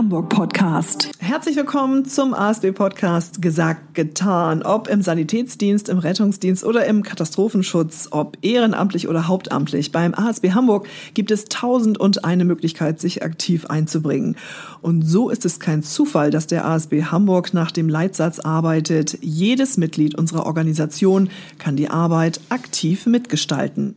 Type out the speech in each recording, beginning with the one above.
Hamburg Podcast. Herzlich willkommen zum ASB Podcast Gesagt, getan. Ob im Sanitätsdienst, im Rettungsdienst oder im Katastrophenschutz, ob ehrenamtlich oder hauptamtlich. Beim ASB Hamburg gibt es tausend und eine Möglichkeit, sich aktiv einzubringen. Und so ist es kein Zufall, dass der ASB Hamburg nach dem Leitsatz arbeitet. Jedes Mitglied unserer Organisation kann die Arbeit aktiv mitgestalten.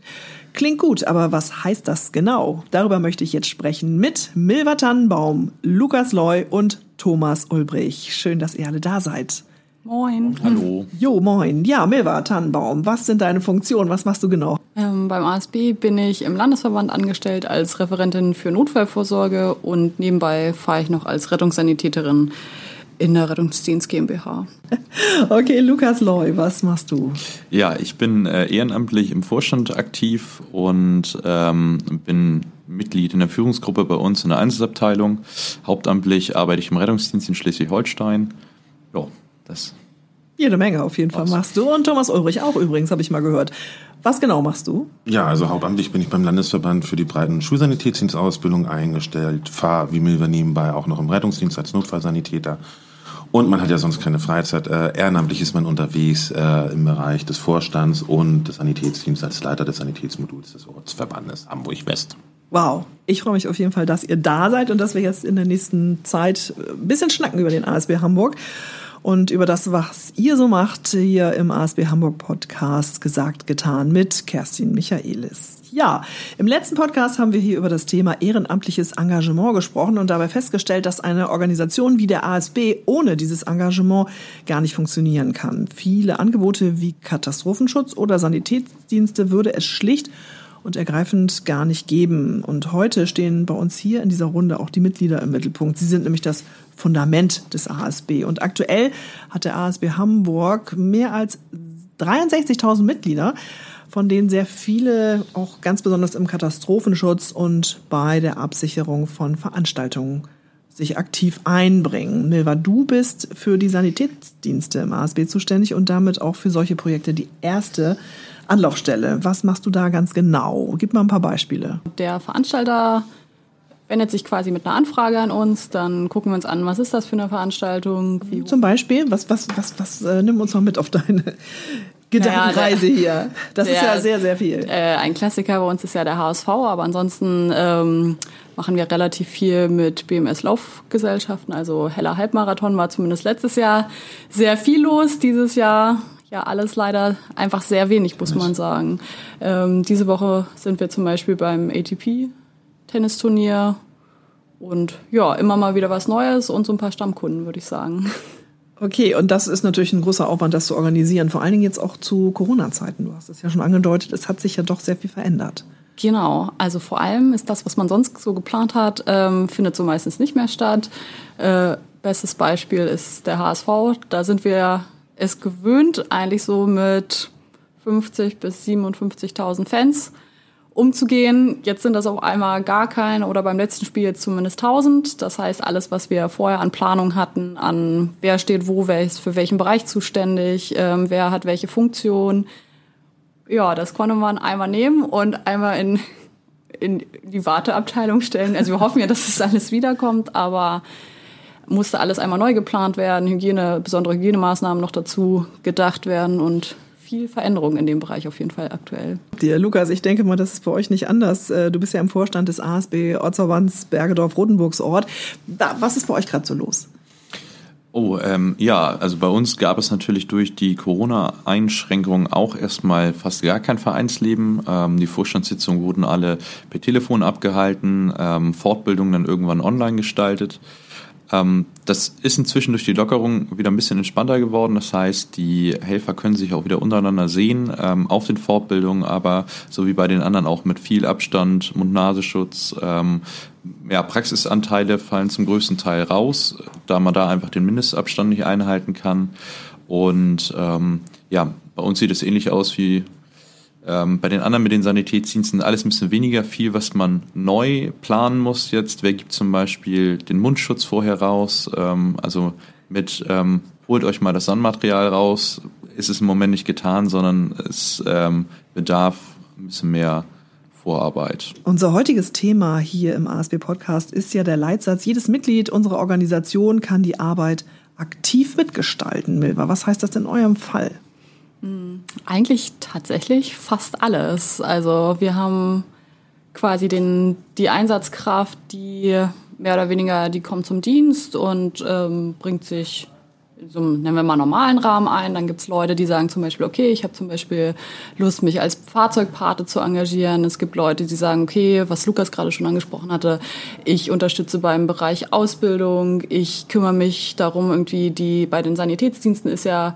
Klingt gut, aber was heißt das genau? Darüber möchte ich jetzt sprechen mit Milva Tannenbaum, Lukas Loy und Thomas Ulbrich. Schön, dass ihr alle da seid. Moin. Hallo. Jo, moin. Ja, Milva Tannenbaum, was sind deine Funktionen? Was machst du genau? Ähm, beim ASB bin ich im Landesverband angestellt als Referentin für Notfallvorsorge und nebenbei fahre ich noch als Rettungssanitäterin in der Rettungsdienst GmbH. Okay, Lukas Loy, was machst du? Ja, ich bin äh, ehrenamtlich im Vorstand aktiv und ähm, bin Mitglied in der Führungsgruppe bei uns in der Einsatzabteilung. Hauptamtlich arbeite ich im Rettungsdienst in Schleswig-Holstein. Ja, das. Jede Menge auf jeden Fall machst du. Und Thomas Ulrich auch übrigens, habe ich mal gehört. Was genau machst du? Ja, also hauptamtlich bin ich beim Landesverband für die breiten Schulsanitätsdienstausbildung eingestellt, fahre wie Milver nebenbei auch noch im Rettungsdienst als Notfallsanitäter. Und man hat ja sonst keine Freizeit. Äh, ehrenamtlich ist man unterwegs äh, im Bereich des Vorstands und des Sanitätsdienstes als Leiter des Sanitätsmoduls des Ortsverbandes Hamburg West. Wow, ich freue mich auf jeden Fall, dass ihr da seid und dass wir jetzt in der nächsten Zeit ein bisschen schnacken über den ASB Hamburg und über das, was ihr so macht hier im ASB Hamburg Podcast gesagt, getan mit Kerstin Michaelis. Ja, im letzten Podcast haben wir hier über das Thema ehrenamtliches Engagement gesprochen und dabei festgestellt, dass eine Organisation wie der ASB ohne dieses Engagement gar nicht funktionieren kann. Viele Angebote wie Katastrophenschutz oder Sanitätsdienste würde es schlicht und ergreifend gar nicht geben. Und heute stehen bei uns hier in dieser Runde auch die Mitglieder im Mittelpunkt. Sie sind nämlich das Fundament des ASB. Und aktuell hat der ASB Hamburg mehr als 63.000 Mitglieder, von denen sehr viele auch ganz besonders im Katastrophenschutz und bei der Absicherung von Veranstaltungen sich aktiv einbringen. Milva, du bist für die Sanitätsdienste im ASB zuständig und damit auch für solche Projekte die erste Anlaufstelle. Was machst du da ganz genau? Gib mal ein paar Beispiele. Der Veranstalter wendet sich quasi mit einer Anfrage an uns, dann gucken wir uns an, was ist das für eine Veranstaltung? Zum Beispiel, was, was, was, was, äh, nimm uns mal mit auf deine Gedankenreise naja, hier. Das der, ist ja sehr, sehr viel. Äh, ein Klassiker bei uns ist ja der HSV, aber ansonsten ähm, machen wir relativ viel mit BMS Laufgesellschaften. Also Heller Halbmarathon war zumindest letztes Jahr sehr viel los. Dieses Jahr ja alles leider einfach sehr wenig, muss man sagen. Ähm, diese Woche sind wir zum Beispiel beim ATP-Tennisturnier und ja, immer mal wieder was Neues und so ein paar Stammkunden, würde ich sagen. Okay, und das ist natürlich ein großer Aufwand, das zu organisieren, vor allen Dingen jetzt auch zu Corona-Zeiten. Du hast es ja schon angedeutet, es hat sich ja doch sehr viel verändert. Genau, also vor allem ist das, was man sonst so geplant hat, ähm, findet so meistens nicht mehr statt. Äh, bestes Beispiel ist der HSV. Da sind wir es gewöhnt, eigentlich so mit 50 bis 57.000 Fans umzugehen. Jetzt sind das auf einmal gar keine oder beim letzten Spiel zumindest 1000. Das heißt, alles, was wir vorher an Planung hatten, an wer steht wo, wer ist für welchen Bereich zuständig, ähm, wer hat welche Funktion, ja, das konnte man einmal nehmen und einmal in, in die Warteabteilung stellen. Also wir hoffen ja, dass das alles wiederkommt, aber musste alles einmal neu geplant werden, Hygiene, besondere Hygienemaßnahmen noch dazu gedacht werden und viel Veränderung in dem Bereich auf jeden Fall aktuell. Dir, Lukas, ich denke mal, das ist bei euch nicht anders. Äh, du bist ja im Vorstand des ASB Ortsverbands Bergedorf-Rotenburgs Ort. Was ist bei euch gerade so los? Oh, ähm, ja, also bei uns gab es natürlich durch die Corona-Einschränkungen auch erstmal fast gar kein Vereinsleben. Ähm, die Vorstandssitzungen wurden alle per Telefon abgehalten, ähm, Fortbildungen dann irgendwann online gestaltet. Ähm, das ist inzwischen durch die Lockerung wieder ein bisschen entspannter geworden. Das heißt, die Helfer können sich auch wieder untereinander sehen ähm, auf den Fortbildungen, aber so wie bei den anderen auch mit viel Abstand, Mund-Nasenschutz. Ähm, ja, Praxisanteile fallen zum größten Teil raus, da man da einfach den Mindestabstand nicht einhalten kann. Und ähm, ja, bei uns sieht es ähnlich aus wie ähm, bei den anderen mit den Sanitätsdiensten alles ein bisschen weniger viel, was man neu planen muss jetzt. Wer gibt zum Beispiel den Mundschutz vorher raus? Ähm, also mit ähm, holt euch mal das Sandmaterial raus, ist es im Moment nicht getan, sondern es ähm, bedarf ein bisschen mehr Vorarbeit. Unser heutiges Thema hier im ASB Podcast ist ja der Leitsatz, jedes Mitglied unserer Organisation kann die Arbeit aktiv mitgestalten. Milva, was heißt das in eurem Fall? Eigentlich tatsächlich fast alles. Also wir haben quasi den, die Einsatzkraft, die mehr oder weniger, die kommt zum Dienst und ähm, bringt sich so nennen wir mal normalen Rahmen ein. Dann gibt es Leute, die sagen zum Beispiel, okay, ich habe zum Beispiel Lust, mich als Fahrzeugpate zu engagieren. Es gibt Leute, die sagen, okay, was Lukas gerade schon angesprochen hatte, ich unterstütze beim Bereich Ausbildung, ich kümmere mich darum, irgendwie die bei den Sanitätsdiensten ist ja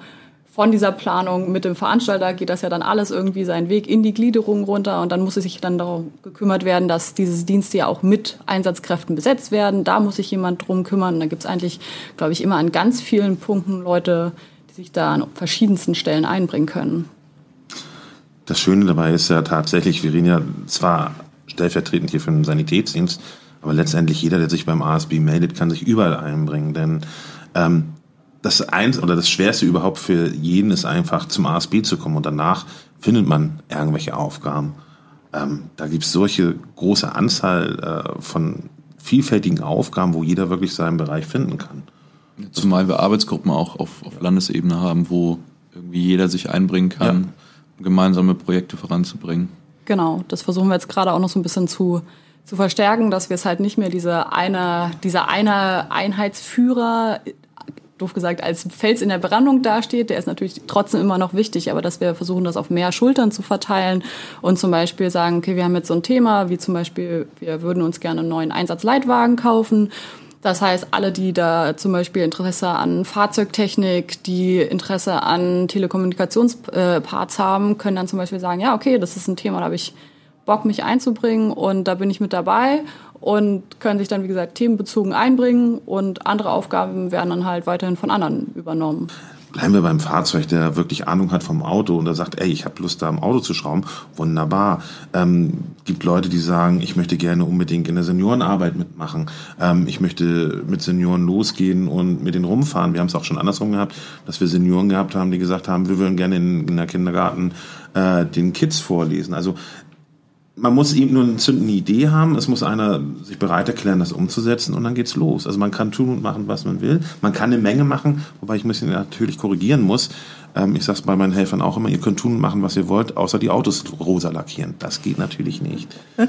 von dieser Planung mit dem Veranstalter geht das ja dann alles irgendwie seinen Weg in die Gliederung runter und dann muss es sich dann darum gekümmert werden, dass diese Dienste ja auch mit Einsatzkräften besetzt werden. Da muss sich jemand drum kümmern. Und da gibt es eigentlich, glaube ich, immer an ganz vielen Punkten Leute, die sich da an verschiedensten Stellen einbringen können. Das Schöne dabei ist ja tatsächlich, wir reden ja zwar stellvertretend hier für den Sanitätsdienst, aber letztendlich jeder, der sich beim ASB meldet, kann sich überall einbringen, denn ähm, das eins oder das Schwerste überhaupt für jeden ist einfach zum ASB zu kommen und danach findet man irgendwelche Aufgaben. Ähm, da gibt es solche große Anzahl äh, von vielfältigen Aufgaben, wo jeder wirklich seinen Bereich finden kann. Zumal wir Arbeitsgruppen auch auf, auf Landesebene haben, wo irgendwie jeder sich einbringen kann, ja. um gemeinsame Projekte voranzubringen. Genau, das versuchen wir jetzt gerade auch noch so ein bisschen zu, zu verstärken, dass wir es halt nicht mehr diese eine, dieser eine Einheitsführer doof gesagt, als Fels in der Brandung dasteht. Der ist natürlich trotzdem immer noch wichtig, aber dass wir versuchen, das auf mehr Schultern zu verteilen und zum Beispiel sagen, okay, wir haben jetzt so ein Thema, wie zum Beispiel, wir würden uns gerne einen neuen Einsatzleitwagen kaufen. Das heißt, alle, die da zum Beispiel Interesse an Fahrzeugtechnik, die Interesse an Telekommunikationsparts haben, können dann zum Beispiel sagen, ja, okay, das ist ein Thema, da habe ich Bock, mich einzubringen und da bin ich mit dabei und können sich dann, wie gesagt, themenbezogen einbringen und andere Aufgaben werden dann halt weiterhin von anderen übernommen. Bleiben wir beim Fahrzeug, der wirklich Ahnung hat vom Auto und der sagt, ey, ich habe Lust, da am Auto zu schrauben. Wunderbar. Ähm, gibt Leute, die sagen, ich möchte gerne unbedingt in der Seniorenarbeit mitmachen. Ähm, ich möchte mit Senioren losgehen und mit denen rumfahren. Wir haben es auch schon andersrum gehabt, dass wir Senioren gehabt haben, die gesagt haben, wir würden gerne in, in der Kindergarten äh, den Kids vorlesen. Also man muss eben nur eine zündende Idee haben, es muss einer sich bereit erklären, das umzusetzen und dann geht's los. Also man kann tun und machen, was man will. Man kann eine Menge machen, wobei ich ein bisschen natürlich korrigieren muss. Ähm, ich sage bei meinen Helfern auch immer, ihr könnt tun und machen, was ihr wollt, außer die Autos rosa lackieren. Das geht natürlich nicht.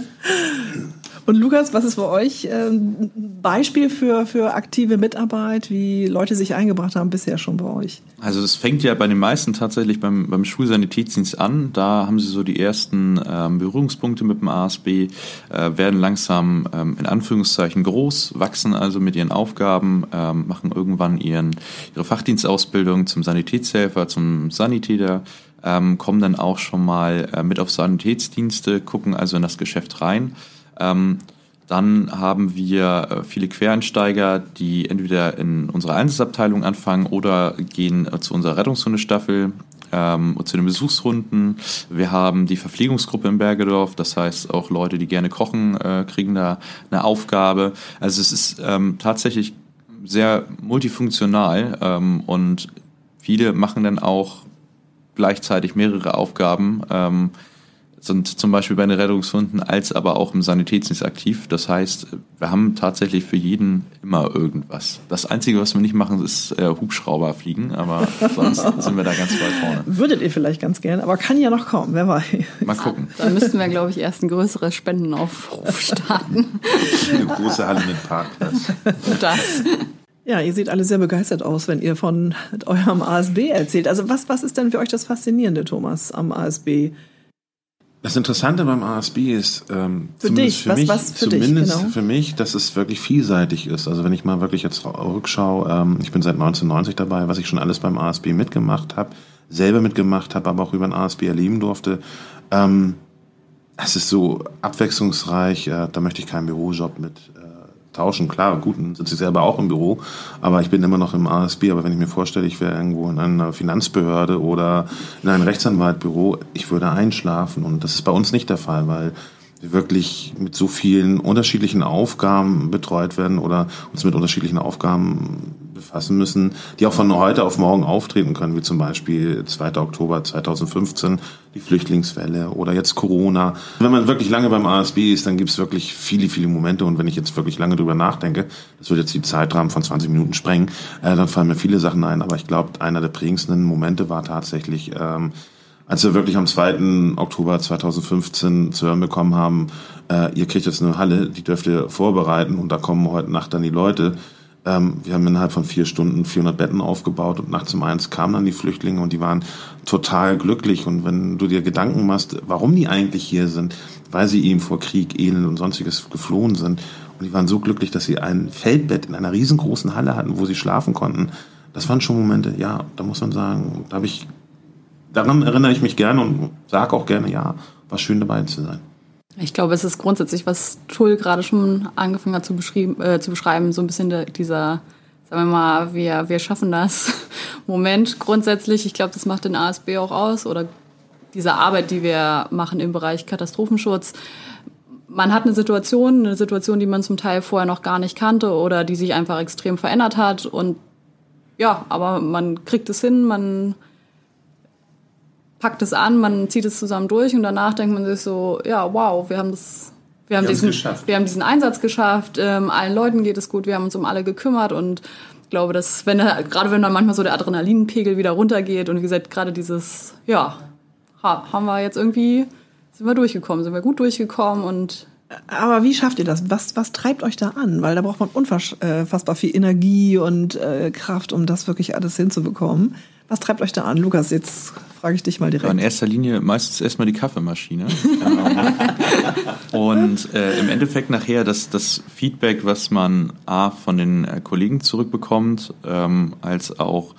Und Lukas, was ist für euch ein ähm, Beispiel für, für aktive Mitarbeit, wie Leute sich eingebracht haben bisher schon bei euch? Also das fängt ja bei den meisten tatsächlich beim, beim Schulsanitätsdienst an. Da haben sie so die ersten ähm, Berührungspunkte mit dem ASB, äh, werden langsam ähm, in Anführungszeichen groß, wachsen also mit ihren Aufgaben, ähm, machen irgendwann ihren, ihre Fachdienstausbildung zum Sanitätshelfer, zum Sanitäter, ähm, kommen dann auch schon mal äh, mit auf Sanitätsdienste, gucken also in das Geschäft rein. Ähm, dann haben wir äh, viele Quereinsteiger, die entweder in unserer Einsatzabteilung anfangen oder gehen äh, zu unserer Rettungshundestaffel ähm, zu den Besuchsrunden. Wir haben die Verpflegungsgruppe in Bergedorf, das heißt auch Leute, die gerne kochen, äh, kriegen da eine Aufgabe. Also es ist ähm, tatsächlich sehr multifunktional ähm, und viele machen dann auch gleichzeitig mehrere Aufgaben. Ähm, sind zum Beispiel bei den Rettungshunden als aber auch im Sanitätsdienst aktiv. Das heißt, wir haben tatsächlich für jeden immer irgendwas. Das Einzige, was wir nicht machen, ist äh, Hubschrauber fliegen, aber sonst sind wir da ganz weit vorne. Würdet ihr vielleicht ganz gerne, aber kann ja noch kommen, wer weiß. Mal gucken. Dann müssten wir, glaube ich, erst ein größeres Spendenaufruf starten. Eine große Halle mit Parkplatz. Das. Ja, ihr seht alle sehr begeistert aus, wenn ihr von eurem ASB erzählt. Also was, was ist denn für euch das Faszinierende, Thomas, am ASB? Das Interessante beim ASB ist, ähm, für dich, für was, mich, was für zumindest dich, genau. für mich, dass es wirklich vielseitig ist. Also wenn ich mal wirklich jetzt rückschaue, ähm, ich bin seit 1990 dabei, was ich schon alles beim ASB mitgemacht habe, selber mitgemacht habe, aber auch über den ASB erleben durfte. Ähm, es ist so abwechslungsreich, äh, da möchte ich keinen Bürojob mit tauschen. Klar, gut, sitze ich selber auch im Büro, aber ich bin immer noch im ASB. Aber wenn ich mir vorstelle, ich wäre irgendwo in einer Finanzbehörde oder in einem Rechtsanwaltbüro, ich würde einschlafen. Und das ist bei uns nicht der Fall, weil wir wirklich mit so vielen unterschiedlichen Aufgaben betreut werden oder uns mit unterschiedlichen Aufgaben befassen müssen, die auch von heute auf morgen auftreten können, wie zum Beispiel 2. Oktober 2015, die Flüchtlingswelle oder jetzt Corona. Wenn man wirklich lange beim ASB ist, dann gibt es wirklich viele, viele Momente und wenn ich jetzt wirklich lange drüber nachdenke, das wird jetzt die Zeitrahmen von 20 Minuten sprengen, äh, dann fallen mir viele Sachen ein, aber ich glaube, einer der prägendsten Momente war tatsächlich, ähm, als wir wirklich am 2. Oktober 2015 zu hören bekommen haben, äh, ihr kriegt jetzt eine Halle, die dürft ihr vorbereiten und da kommen heute Nacht dann die Leute. Ähm, wir haben innerhalb von vier Stunden 400 Betten aufgebaut und nachts um eins kamen dann die Flüchtlinge und die waren total glücklich. Und wenn du dir Gedanken machst, warum die eigentlich hier sind, weil sie eben vor Krieg, Elend und sonstiges geflohen sind. Und die waren so glücklich, dass sie ein Feldbett in einer riesengroßen Halle hatten, wo sie schlafen konnten. Das waren schon Momente, ja, da muss man sagen, da habe ich daran erinnere ich mich gerne und sage auch gerne, ja, war schön dabei zu sein. Ich glaube, es ist grundsätzlich, was Tull gerade schon angefangen hat zu, äh, zu beschreiben, so ein bisschen de, dieser, sagen wir mal, wir, wir schaffen das Moment grundsätzlich. Ich glaube, das macht den ASB auch aus oder diese Arbeit, die wir machen im Bereich Katastrophenschutz. Man hat eine Situation, eine Situation, die man zum Teil vorher noch gar nicht kannte oder die sich einfach extrem verändert hat und ja, aber man kriegt es hin, man packt es an, man zieht es zusammen durch und danach denkt man sich so, ja, wow, wir haben das, wir haben, wir diesen, wir haben diesen Einsatz geschafft, ähm, allen Leuten geht es gut, wir haben uns um alle gekümmert und ich glaube, dass wenn gerade wenn dann manchmal so der Adrenalinpegel wieder runtergeht und wie gesagt, gerade dieses, ja, haben wir jetzt irgendwie, sind wir durchgekommen, sind wir gut durchgekommen und aber wie schafft ihr das? Was, was treibt euch da an? Weil da braucht man unfassbar viel Energie und äh, Kraft, um das wirklich alles hinzubekommen. Was treibt euch da an? Lukas, jetzt frage ich dich mal direkt. In erster Linie meistens erstmal die Kaffeemaschine. und äh, im Endeffekt nachher das, das Feedback, was man A von den äh, Kollegen zurückbekommt, ähm, als auch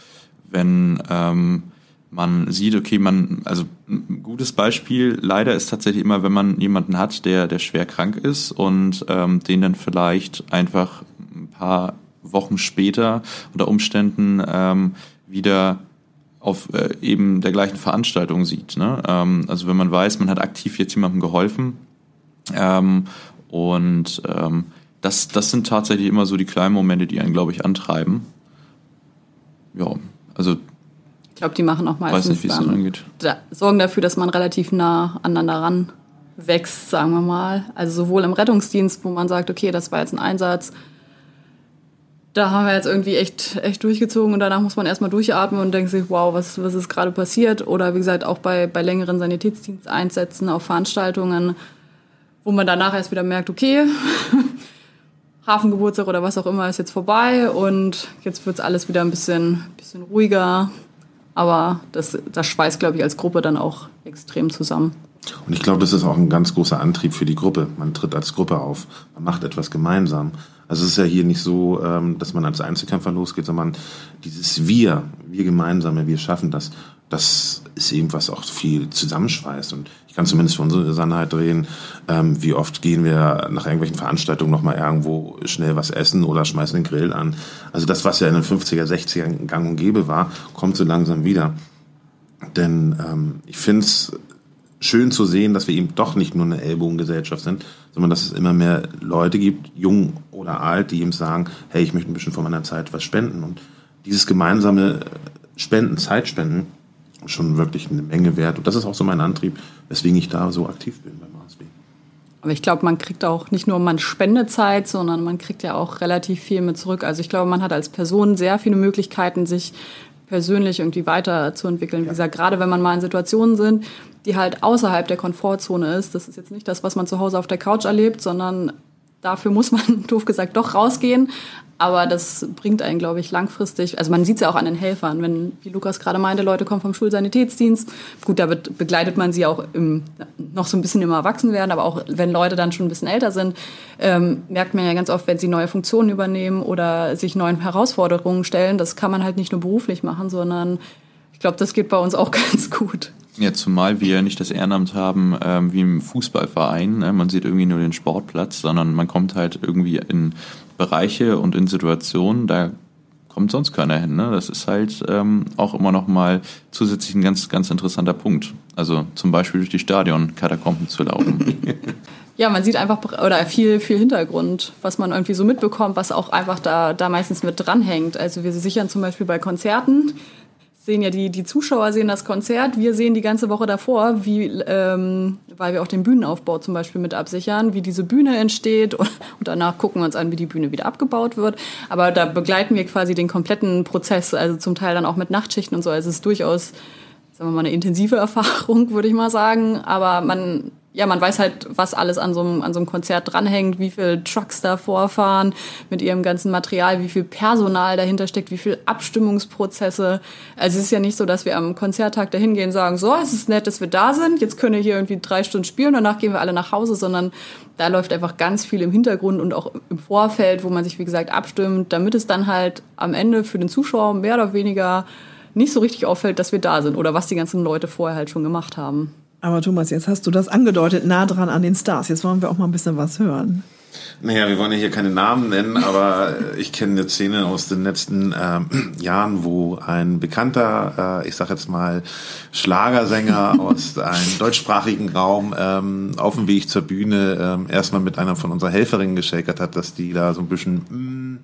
wenn ähm, man sieht, okay, man, also ein gutes Beispiel leider ist tatsächlich immer, wenn man jemanden hat, der, der schwer krank ist und ähm, den dann vielleicht einfach ein paar Wochen später unter Umständen ähm, wieder auf äh, eben der gleichen Veranstaltung sieht. Ne? Ähm, also wenn man weiß, man hat aktiv jetzt jemandem geholfen ähm, und ähm, das, das sind tatsächlich immer so die kleinen Momente, die einen, glaube ich, antreiben. Ja, also ich glaube, die machen auch meistens weiß nicht, dann, angeht. Da, sorgen dafür, dass man relativ nah aneinander ran wächst, sagen wir mal. Also sowohl im Rettungsdienst, wo man sagt, okay, das war jetzt ein Einsatz, da haben wir jetzt irgendwie echt, echt durchgezogen und danach muss man erstmal durchatmen und denkt sich, wow, was, was ist gerade passiert? Oder wie gesagt, auch bei, bei längeren Sanitätsdiensteinsätzen auf Veranstaltungen, wo man danach erst wieder merkt, okay, Hafengeburtstag oder was auch immer ist jetzt vorbei und jetzt wird es alles wieder ein bisschen, bisschen ruhiger. Aber das, das schweißt, glaube ich, als Gruppe dann auch extrem zusammen. Und ich glaube, das ist auch ein ganz großer Antrieb für die Gruppe. Man tritt als Gruppe auf, man macht etwas gemeinsam. Also es ist ja hier nicht so, ähm, dass man als Einzelkämpfer losgeht, sondern dieses Wir, wir gemeinsame, wir schaffen das, das ist eben was auch viel zusammenschweißt. Und ich kann zumindest für unsere Sannheit drehen, ähm, wie oft gehen wir nach irgendwelchen Veranstaltungen nochmal irgendwo schnell was essen oder schmeißen den Grill an. Also das, was ja in den 50er, 60er gang und gäbe war, kommt so langsam wieder. Denn ähm, ich finde es schön zu sehen, dass wir eben doch nicht nur eine Ellbogengesellschaft sind, sondern dass es immer mehr Leute gibt, jung oder alt, die eben sagen, hey, ich möchte ein bisschen von meiner Zeit was spenden. Und dieses gemeinsame Spenden, Zeitspenden, schon wirklich eine Menge wert. Und das ist auch so mein Antrieb, weswegen ich da so aktiv bin beim ASB. Aber ich glaube, man kriegt auch nicht nur man Spendezeit, sondern man kriegt ja auch relativ viel mit zurück. Also ich glaube, man hat als Person sehr viele Möglichkeiten, sich persönlich irgendwie weiterzuentwickeln. Wie gesagt, gerade wenn man mal in Situationen sind, die halt außerhalb der Komfortzone ist. Das ist jetzt nicht das, was man zu Hause auf der Couch erlebt, sondern dafür muss man, doof gesagt, doch rausgehen. Aber das bringt einen, glaube ich, langfristig. Also man sieht es ja auch an den Helfern, wenn, wie Lukas gerade meinte, Leute kommen vom Schulsanitätsdienst. Gut, da begleitet man sie auch im, noch so ein bisschen im Erwachsenwerden, aber auch wenn Leute dann schon ein bisschen älter sind, ähm, merkt man ja ganz oft, wenn sie neue Funktionen übernehmen oder sich neuen Herausforderungen stellen, das kann man halt nicht nur beruflich machen, sondern ich glaube, das geht bei uns auch ganz gut. Ja, zumal wir nicht das Ehrenamt haben ähm, wie im Fußballverein. Ne? Man sieht irgendwie nur den Sportplatz, sondern man kommt halt irgendwie in Bereiche und in Situationen, da kommt sonst keiner hin. Ne? Das ist halt ähm, auch immer noch mal zusätzlich ein ganz, ganz interessanter Punkt. Also zum Beispiel durch die Stadion-Katakomben zu laufen. ja, man sieht einfach oder viel, viel Hintergrund, was man irgendwie so mitbekommt, was auch einfach da, da meistens mit dranhängt. Also wir sichern zum Beispiel bei Konzerten sehen ja die, die Zuschauer sehen das Konzert, wir sehen die ganze Woche davor, wie, ähm, weil wir auch den Bühnenaufbau zum Beispiel mit absichern, wie diese Bühne entsteht und, und danach gucken wir uns an, wie die Bühne wieder abgebaut wird. Aber da begleiten wir quasi den kompletten Prozess, also zum Teil dann auch mit Nachtschichten und so. Also es ist durchaus, sagen wir mal, eine intensive Erfahrung, würde ich mal sagen. Aber man ja, man weiß halt, was alles an so, einem, an so einem Konzert dranhängt, wie viele Trucks da vorfahren mit ihrem ganzen Material, wie viel Personal dahinter steckt, wie viel Abstimmungsprozesse. Also es ist ja nicht so, dass wir am Konzerttag dahin gehen und sagen, so, es ist nett, dass wir da sind, jetzt können wir hier irgendwie drei Stunden spielen, danach gehen wir alle nach Hause, sondern da läuft einfach ganz viel im Hintergrund und auch im Vorfeld, wo man sich, wie gesagt, abstimmt, damit es dann halt am Ende für den Zuschauer mehr oder weniger nicht so richtig auffällt, dass wir da sind oder was die ganzen Leute vorher halt schon gemacht haben. Aber Thomas, jetzt hast du das angedeutet, nah dran an den Stars. Jetzt wollen wir auch mal ein bisschen was hören. Naja, wir wollen ja hier keine Namen nennen, aber ich kenne eine Szene aus den letzten äh, Jahren, wo ein bekannter, äh, ich sag jetzt mal, Schlagersänger aus einem deutschsprachigen Raum ähm, auf dem Weg zur Bühne äh, erstmal mit einer von unseren Helferinnen geschakert hat, dass die da so ein bisschen... Mh, mm,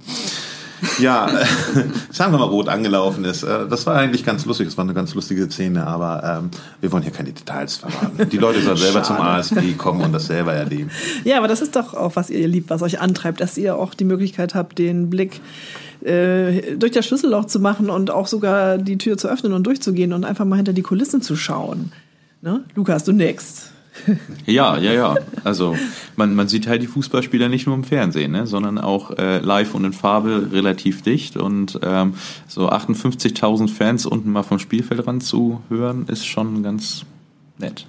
ja, sagen wir mal rot angelaufen ist. Äh, das war eigentlich ganz lustig. Das war eine ganz lustige Szene, aber ähm, wir wollen hier keine Details verraten. Die Leute sollen selber zum ASB kommen und das selber erleben. Ja, aber das ist doch auch, was ihr liebt, was euch antreibt, dass ihr auch die Möglichkeit habt, den Blick äh, durch das Schlüsselloch zu machen und auch sogar die Tür zu öffnen und durchzugehen und einfach mal hinter die Kulissen zu schauen. Ne? Lukas, du nix. Ja, ja, ja. Also man, man sieht halt die Fußballspieler nicht nur im Fernsehen, ne, sondern auch äh, live und in Farbe relativ dicht. Und ähm, so 58.000 Fans unten mal vom Spielfeldrand zu hören, ist schon ganz nett.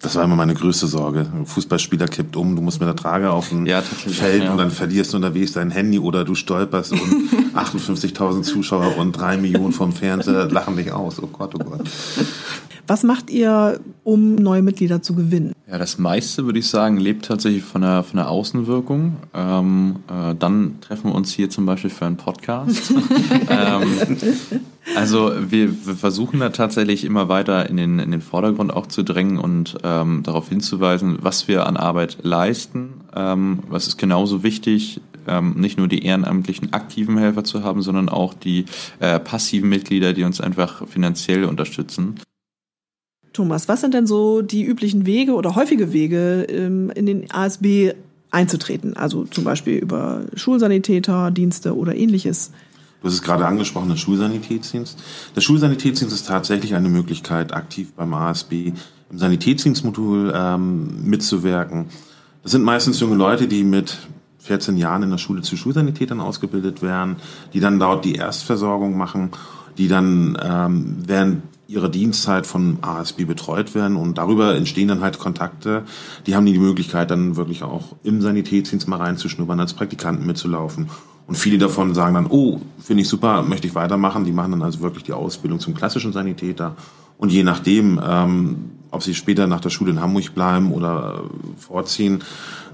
Das war immer meine größte Sorge. Ein Fußballspieler kippt um, du musst mit der Trage auf dem ja, Feld ja. und dann verlierst du unterwegs dein Handy oder du stolperst und 58.000 Zuschauer und drei Millionen vom Fernseher lachen dich aus. Oh Gott, oh Gott. Was macht ihr, um neue Mitglieder zu gewinnen? Ja, das meiste, würde ich sagen, lebt tatsächlich von der, von der Außenwirkung. Ähm, äh, dann treffen wir uns hier zum Beispiel für einen Podcast. ähm, also wir, wir, versuchen da tatsächlich immer weiter in den, in den Vordergrund auch zu drängen und ähm, darauf hinzuweisen, was wir an Arbeit leisten. Ähm, was ist genauso wichtig, ähm, nicht nur die ehrenamtlichen aktiven Helfer zu haben, sondern auch die äh, passiven Mitglieder, die uns einfach finanziell unterstützen. Thomas, was sind denn so die üblichen Wege oder häufige Wege, ähm, in den ASB einzutreten? Also zum Beispiel über Schulsanitäterdienste oder ähnliches. Hast es gerade angesprochen, der Schulsanitätsdienst. Der Schulsanitätsdienst ist tatsächlich eine Möglichkeit, aktiv beim ASB im Sanitätsdienstmodul ähm, mitzuwirken. Das sind meistens junge Leute, die mit 14 Jahren in der Schule zu Schulsanitätern ausgebildet werden, die dann dort die Erstversorgung machen, die dann ähm, während ihrer Dienstzeit von ASB betreut werden und darüber entstehen dann halt Kontakte. Die haben die Möglichkeit dann wirklich auch im Sanitätsdienst mal reinzuschnuppern, als Praktikanten mitzulaufen. Und viele davon sagen dann, oh, finde ich super, möchte ich weitermachen. Die machen dann also wirklich die Ausbildung zum klassischen Sanitäter. Und je nachdem, ähm, ob sie später nach der Schule in Hamburg bleiben oder vorziehen,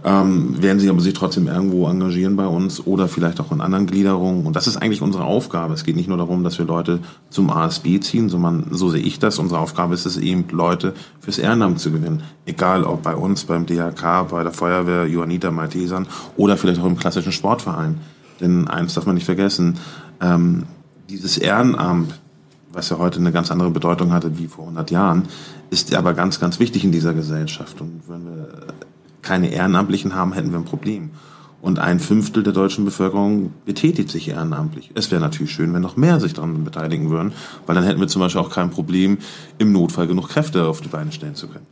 ähm, werden sie aber sich trotzdem irgendwo engagieren bei uns oder vielleicht auch in anderen Gliederungen. Und das ist eigentlich unsere Aufgabe. Es geht nicht nur darum, dass wir Leute zum ASB ziehen, sondern so sehe ich das. Unsere Aufgabe ist es eben, Leute fürs Ehrenamt zu gewinnen. Egal ob bei uns, beim DHK, bei der Feuerwehr, Johanniter, Maltesern oder vielleicht auch im klassischen Sportverein. Denn eins darf man nicht vergessen, ähm, dieses Ehrenamt, was ja heute eine ganz andere Bedeutung hatte wie vor 100 Jahren, ist aber ganz, ganz wichtig in dieser Gesellschaft. Und wenn wir keine Ehrenamtlichen haben, hätten wir ein Problem. Und ein Fünftel der deutschen Bevölkerung betätigt sich ehrenamtlich. Es wäre natürlich schön, wenn noch mehr sich daran beteiligen würden, weil dann hätten wir zum Beispiel auch kein Problem, im Notfall genug Kräfte auf die Beine stellen zu können.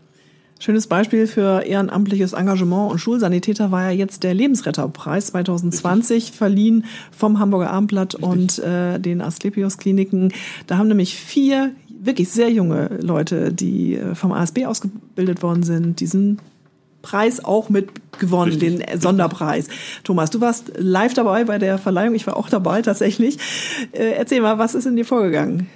Schönes Beispiel für ehrenamtliches Engagement und Schulsanitäter war ja jetzt der Lebensretterpreis 2020 Richtig. verliehen vom Hamburger Abendblatt Richtig. und äh, den Asklepios Kliniken. Da haben nämlich vier wirklich sehr junge Leute, die äh, vom ASB ausgebildet worden sind, diesen Preis auch mit gewonnen, Richtig. den Sonderpreis. Thomas, du warst live dabei bei der Verleihung. Ich war auch dabei tatsächlich. Äh, erzähl mal, was ist in dir vorgegangen?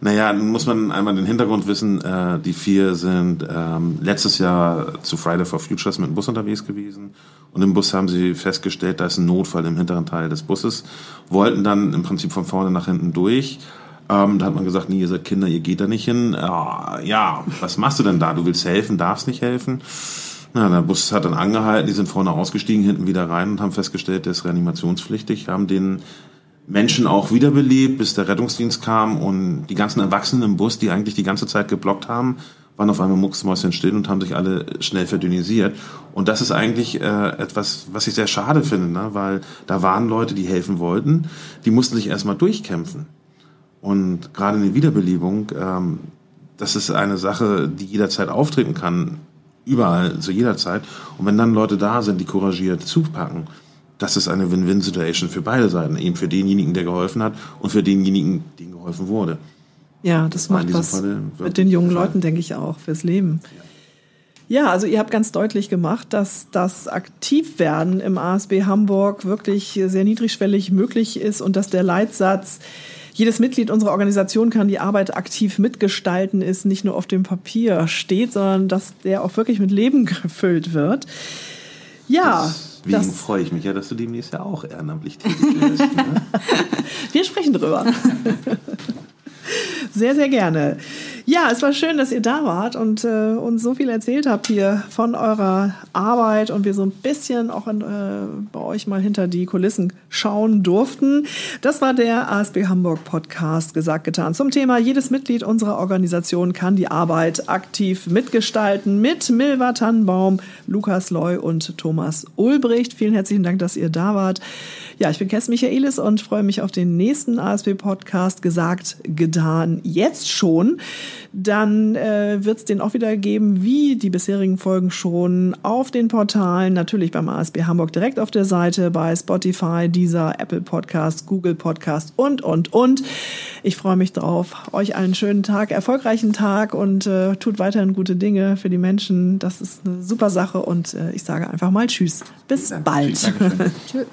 Naja, muss man einmal den Hintergrund wissen. Äh, die vier sind ähm, letztes Jahr zu Friday for Futures mit dem Bus unterwegs gewesen. Und im Bus haben sie festgestellt, da ist ein Notfall im hinteren Teil des Busses. Wollten dann im Prinzip von vorne nach hinten durch. Ähm, da hat man gesagt, nee, ihr seid Kinder, ihr geht da nicht hin. Äh, ja, was machst du denn da? Du willst helfen, darfst nicht helfen. Na, der Bus hat dann angehalten, die sind vorne ausgestiegen, hinten wieder rein und haben festgestellt, der ist reanimationspflichtig, haben den Menschen auch wiederbelebt, bis der Rettungsdienst kam und die ganzen Erwachsenen im Bus, die eigentlich die ganze Zeit geblockt haben, waren auf einmal mucksmäuschen still und haben sich alle schnell verdünnisiert. Und das ist eigentlich äh, etwas, was ich sehr schade finde, ne? weil da waren Leute, die helfen wollten, die mussten sich erstmal durchkämpfen. Und gerade eine Wiederbelebung, ähm, das ist eine Sache, die jederzeit auftreten kann, überall, zu jeder Zeit. Und wenn dann Leute da sind, die couragiert zupacken, das ist eine Win-Win-Situation für beide Seiten. Eben für denjenigen, der geholfen hat und für denjenigen, dem geholfen wurde. Ja, das macht was mit den jungen Leuten, denke ich auch, fürs Leben. Ja, also ihr habt ganz deutlich gemacht, dass das Aktivwerden im ASB Hamburg wirklich sehr niedrigschwellig möglich ist und dass der Leitsatz, jedes Mitglied unserer Organisation kann die Arbeit aktiv mitgestalten, ist nicht nur auf dem Papier steht, sondern dass der auch wirklich mit Leben gefüllt wird. Ja. Das Deswegen freue ich mich ja, dass du demnächst ja auch ehrenamtlich tätig wirst. Ne? Wir sprechen drüber. Sehr, sehr gerne. Ja, es war schön, dass ihr da wart und äh, uns so viel erzählt habt hier von eurer Arbeit und wir so ein bisschen auch in, äh, bei euch mal hinter die Kulissen schauen durften. Das war der ASB Hamburg Podcast gesagt getan zum Thema jedes Mitglied unserer Organisation kann die Arbeit aktiv mitgestalten mit Milva Tannenbaum, Lukas Loy und Thomas Ulbricht. Vielen herzlichen Dank, dass ihr da wart. Ja, ich bin Kerstin Michaelis und freue mich auf den nächsten ASB Podcast gesagt, getan, jetzt schon dann äh, wird es den auch wieder geben, wie die bisherigen Folgen schon, auf den Portalen, natürlich beim ASB Hamburg direkt auf der Seite, bei Spotify, dieser Apple Podcast, Google Podcast und, und, und. Ich freue mich drauf. Euch einen schönen Tag, erfolgreichen Tag und äh, tut weiterhin gute Dinge für die Menschen. Das ist eine super Sache und äh, ich sage einfach mal Tschüss. Bis bald. Tschüss.